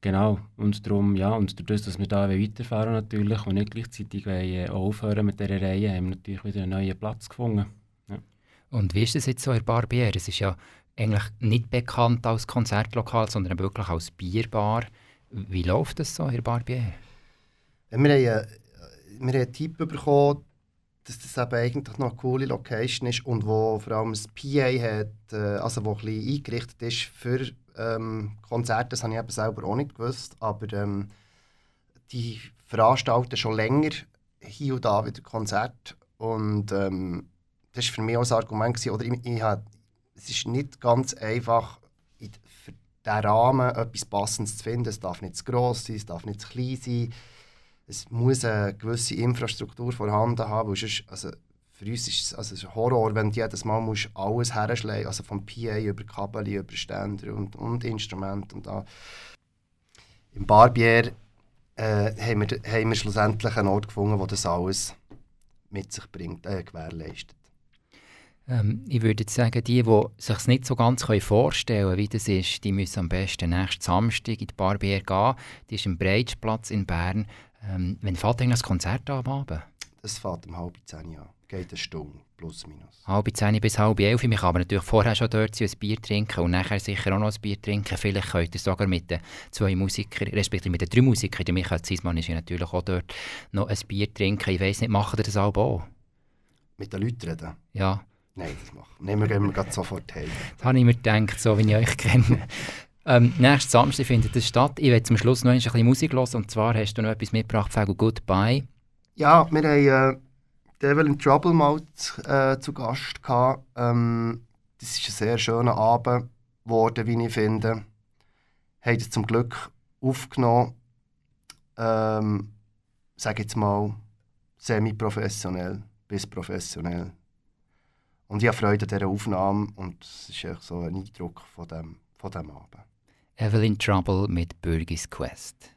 Speaker 4: Genau. Und darum, ja, und dadurch, dass wir da weiterfahren natürlich und nicht gleichzeitig wollen, aufhören mit dieser Reihe, haben wir natürlich wieder einen neuen Platz gefunden. Ja.
Speaker 2: Und wie ist es jetzt so in Barbier? Es ist ja eigentlich nicht bekannt als Konzertlokal, sondern wirklich als Bierbar. Wie läuft das so in Barbier?
Speaker 3: Wir, haben, äh, wir haben einen Tipp bekommen, dass das eben eigentlich noch eine coole Location ist und wo vor allem das PA hat, äh, also wo ein bisschen eingerichtet ist für ähm, Konzerte. Das habe ich eben selber auch nicht gewusst, aber ähm, die veranstalten schon länger hier und da wieder Konzerte und ähm, das war für mich auch ein Argument gewesen, oder ich, ich hab, es ist nicht ganz einfach diesen Rahmen etwas Passendes zu finden. Es darf nicht zu gross sein, es darf nicht zu klein sein. Es muss eine gewisse Infrastruktur vorhanden haben. Sonst, also für uns ist es also ein Horror, wenn du jedes Mal musst alles herschlägst, also vom PA über Kabel, über Ständer und, und Instrumente. Und. Im Barbier äh, haben, wir, haben wir schlussendlich einen Ort gefunden, der das alles mit sich bringt, äh, gewährleistet.
Speaker 2: Ähm, ich würde jetzt sagen, die, die sich nicht so ganz vorstellen können, wie das ist, die müssen am besten nächsten Samstag in die Barbier gehen. Die ist im Breitsplatz in Bern. Ähm, wann fährt eigentlich das Konzert an am Abend?
Speaker 3: Das fährt um halb zehn an. Geht eine Stunde, plus minus.
Speaker 2: Halb zehn bis halb elf. Ich kann aber natürlich vorher schon dort sein, ein Bier trinken und nachher sicher auch noch ein Bier trinken. Vielleicht könnt ihr sogar mit den zwei Musikern, respektive mit den drei Musikern, der Michael Ziesmann ist ja natürlich auch dort, noch ein Bier trinken. Ich weiss nicht, machen ihr das auch?
Speaker 3: Mit den Leuten reden?
Speaker 2: Ja.
Speaker 3: Nein, das machen wir. Nehmen wir gehen wir sofort heim.
Speaker 2: Das habe ich mir gedacht, so wie ich euch kenne.
Speaker 8: Ähm, nächsten Samstag findet es statt. Ich werde zum Schluss noch ein bisschen Musik hören. Und zwar hast du noch etwas mitgebracht, Fego Goodbye.
Speaker 3: Ja, wir haben äh, Devil in Trouble mal zu, äh, zu Gast gehabt. Ähm, das ist ein sehr schöner Abend geworden, wie ich finde. Haben es zum Glück aufgenommen. Ähm, sage jetzt mal semi-professionell bis professionell. Und ich habe Freude an dieser Aufnahme und es ist echt so ein Eindruck von dem, von dem Abend.
Speaker 8: Evelyn Trouble mit Bürgis Quest.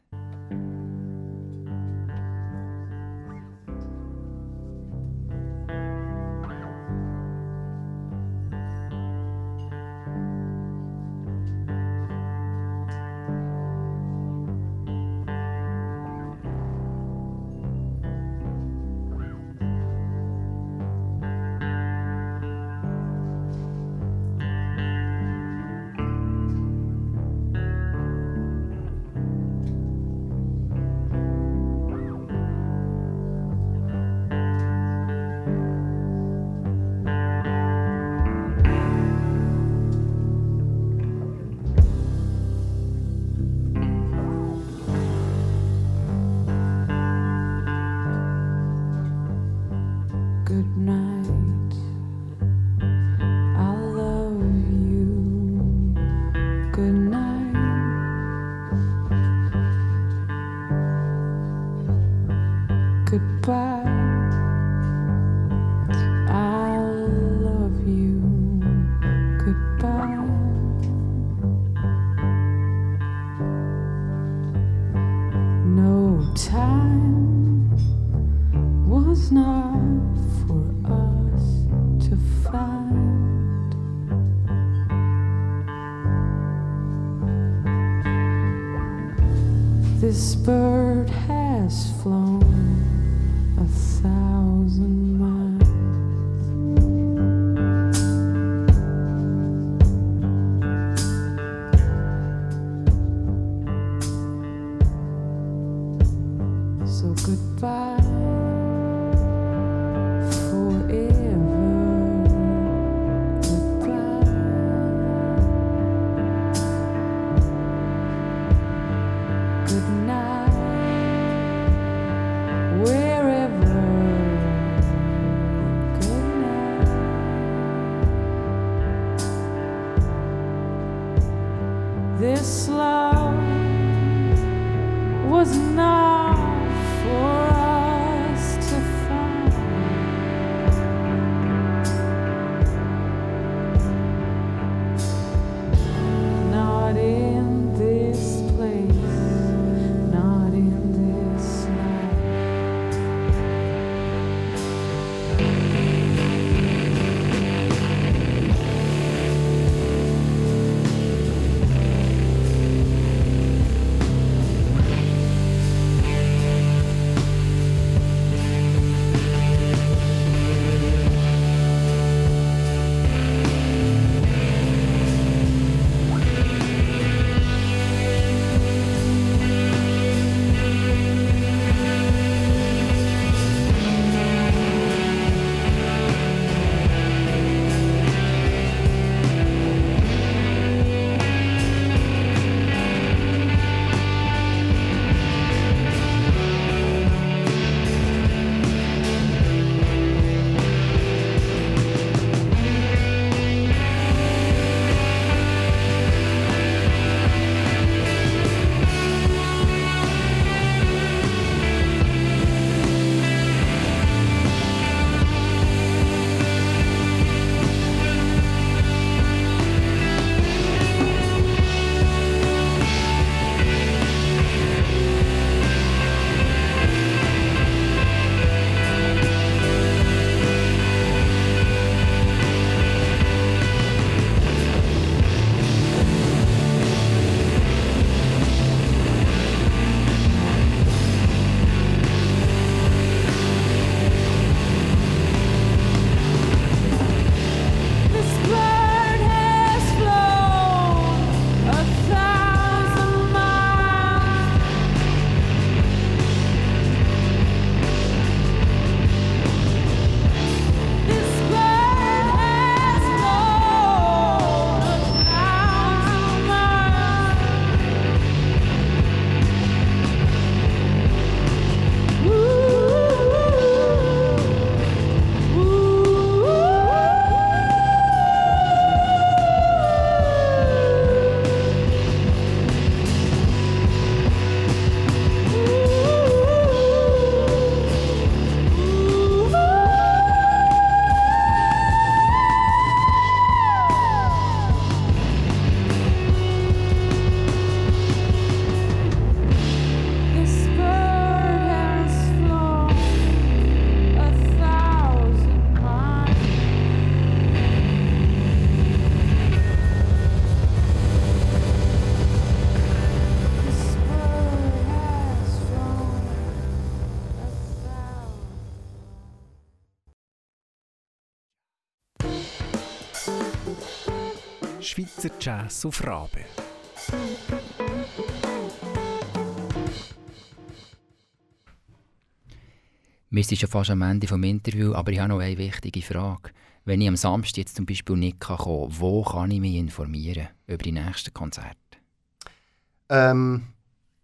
Speaker 1: Jazz auf Rabe.
Speaker 2: Wir sind schon fast am Ende des Interviews, aber ich habe noch eine wichtige Frage. Wenn ich am Samstag jetzt zum Beispiel nicht kommen kann, wo kann ich mich informieren über die nächsten Konzerte?
Speaker 3: Ähm,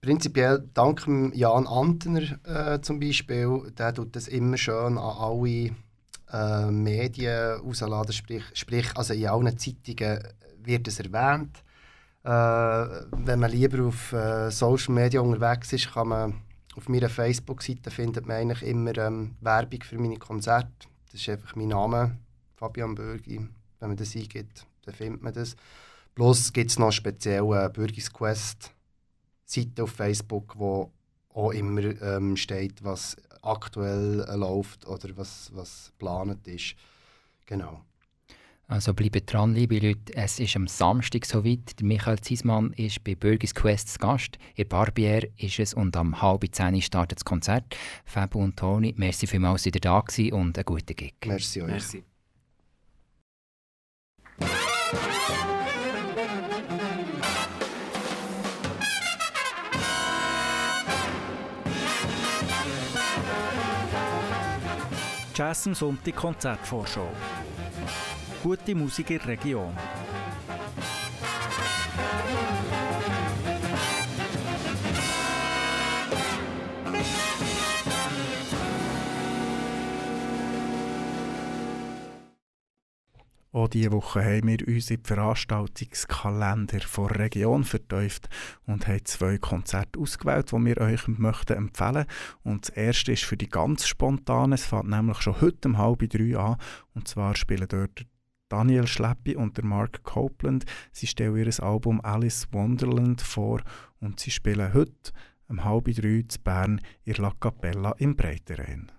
Speaker 3: prinzipiell dank Jan Antener äh, zum Beispiel, der tut das immer schön an alle äh, Medien rausladen, sprich, sprich also in allen Zeitungen wird es erwähnt. Äh, wenn man lieber auf äh, Social Media unterwegs ist, kann man auf meiner Facebook-Seite findet man eigentlich immer ähm, Werbung für meine Konzerte. Das ist einfach mein Name, Fabian Bürgi. Wenn man das eingibt, dann findet man das. Plus gibt es noch speziell eine Bürgis Quest Seite auf Facebook, wo auch immer ähm, steht, was aktuell äh, läuft oder was, was geplant ist. Genau.
Speaker 2: Also bleibt dran, liebe Leute. Es ist am Samstag soweit. Michael Ziesmann ist bei Bürgis Quest Gast. In Barbier ist es und am halb zehn startet das Konzert. Fabio und Toni, merci vielmals, dass ihr da gewesen und einen guten Gig.
Speaker 3: Merci euch.
Speaker 4: Merci.
Speaker 1: Jazz am Sonntag Konzertvorschau. Gute Musik in der Region. Auch diese Woche haben wir uns in die Veranstaltungskalender der Region vertieft und haben zwei Konzerte ausgewählt, die wir euch möchten empfehlen Und das erste ist für die ganz spontanen, es fängt nämlich schon heute um halb drei an. Und zwar spielen dort Daniel Schleppi und der Mark Copeland. Sie stellen ihr Album Alice Wonderland vor und sie spielen heute um halb drei zu Bern in La Capella im Breiterain.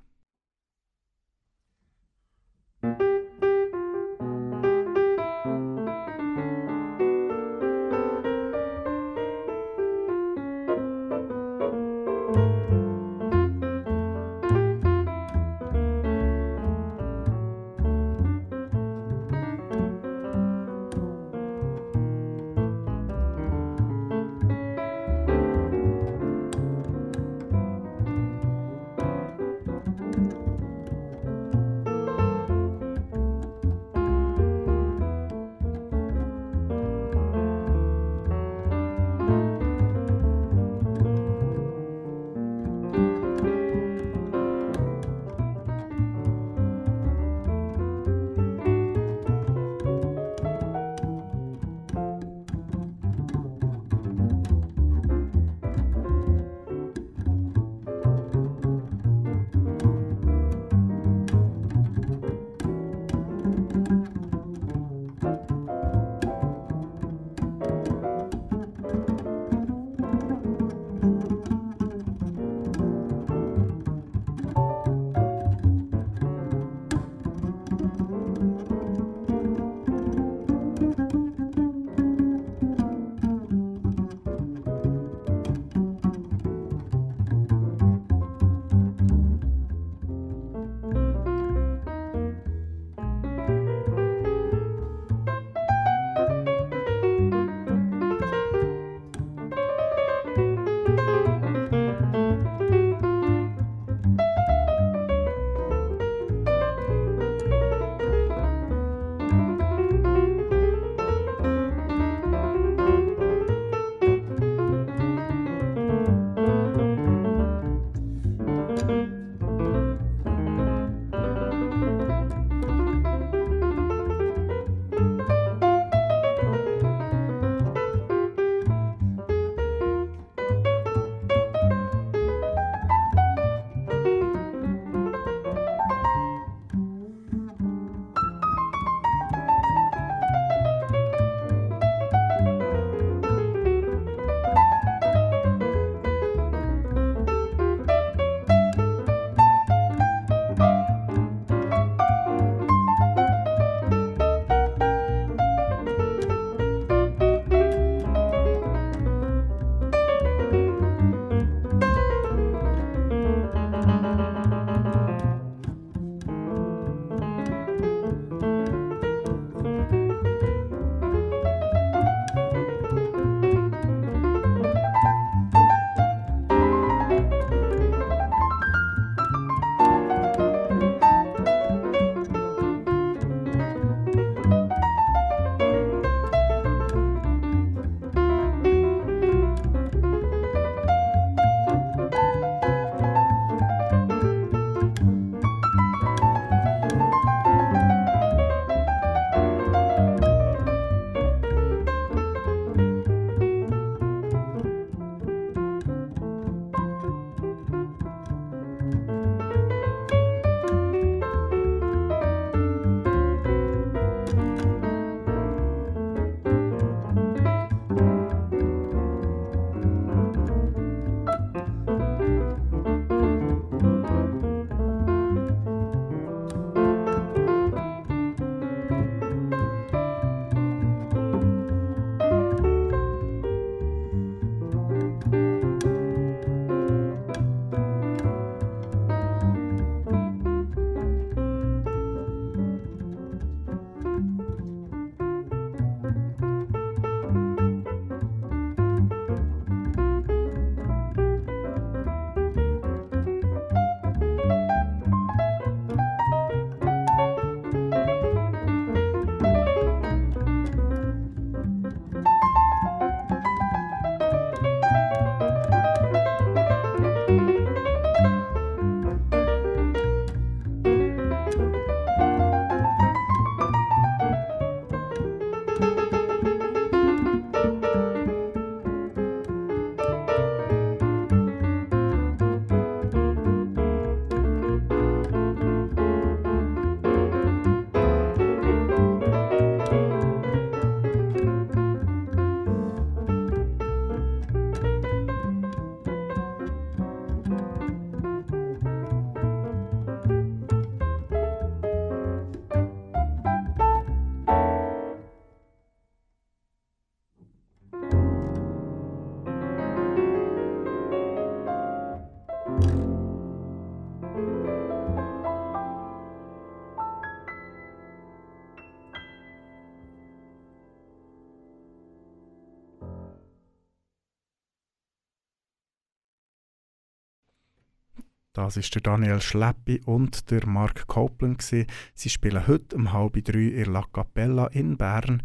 Speaker 1: Das ist der Daniel Schleppi und der Mark Copeland. Gewesen. Sie spielen heute um halb drei in La Capella in Bern.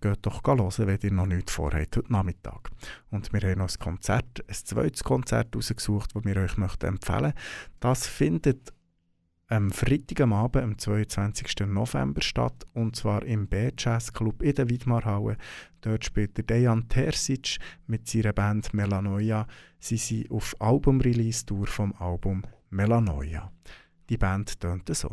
Speaker 1: Geht doch hören, wenn ihr noch nichts vorhabt, heute Nachmittag. Und wir haben noch ein Konzert, ein zweites Konzert rausgesucht, das wir euch empfehlen möchten. Das findet am Freitag am Abend, am 22. November statt, und zwar im B-Jazz Club in der Widmarhalle. Dort spielt Dejan Terzic mit seiner Band Melanoia. Sie sind auf Album-Release-Tour vom Album Melanoia. Die Band tönt so.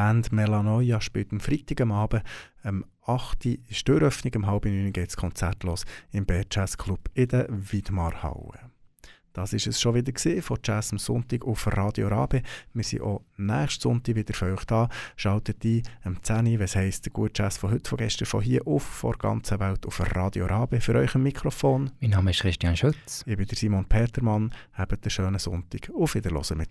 Speaker 1: Band Melanoia spielt am Freitag am Abend. Am 8. ist die Eröffnung, um halb 9 geht das Konzert los im Bär Jazz Club in der Widmarhalle. Das ist es schon wieder gesehen von Jazz am Sonntag auf Radio Rabe. Wir sind auch nächsten Sonntag wieder für euch da. Schaltet ein am 10 Uhr, was heisst der gute Jazz von heute, von gestern, von hier auf, vor der ganzen Welt auf Radio Rabe. Für euch ein Mikrofon.
Speaker 2: Mein Name ist Christian Schütz.
Speaker 1: Ich bin der Simon Petermann. Habt einen schönen Sonntag. Auf Wiederhören mit